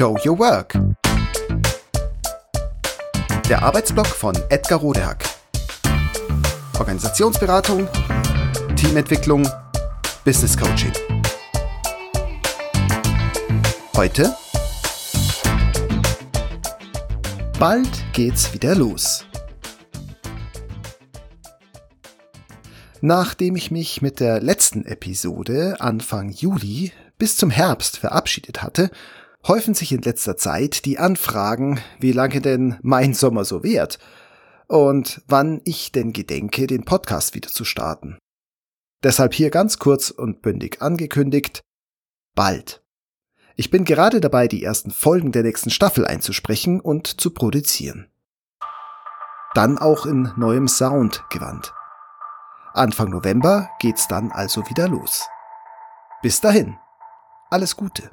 Show Your Work. Der Arbeitsblock von Edgar Rodehack. Organisationsberatung, Teamentwicklung, Business Coaching. Heute Bald geht's wieder los. Nachdem ich mich mit der letzten Episode Anfang Juli bis zum Herbst verabschiedet hatte, häufen sich in letzter Zeit die Anfragen, wie lange denn mein Sommer so währt und wann ich denn gedenke, den Podcast wieder zu starten. Deshalb hier ganz kurz und bündig angekündigt, bald. Ich bin gerade dabei, die ersten Folgen der nächsten Staffel einzusprechen und zu produzieren. Dann auch in neuem Soundgewand. Anfang November geht's dann also wieder los. Bis dahin, alles Gute.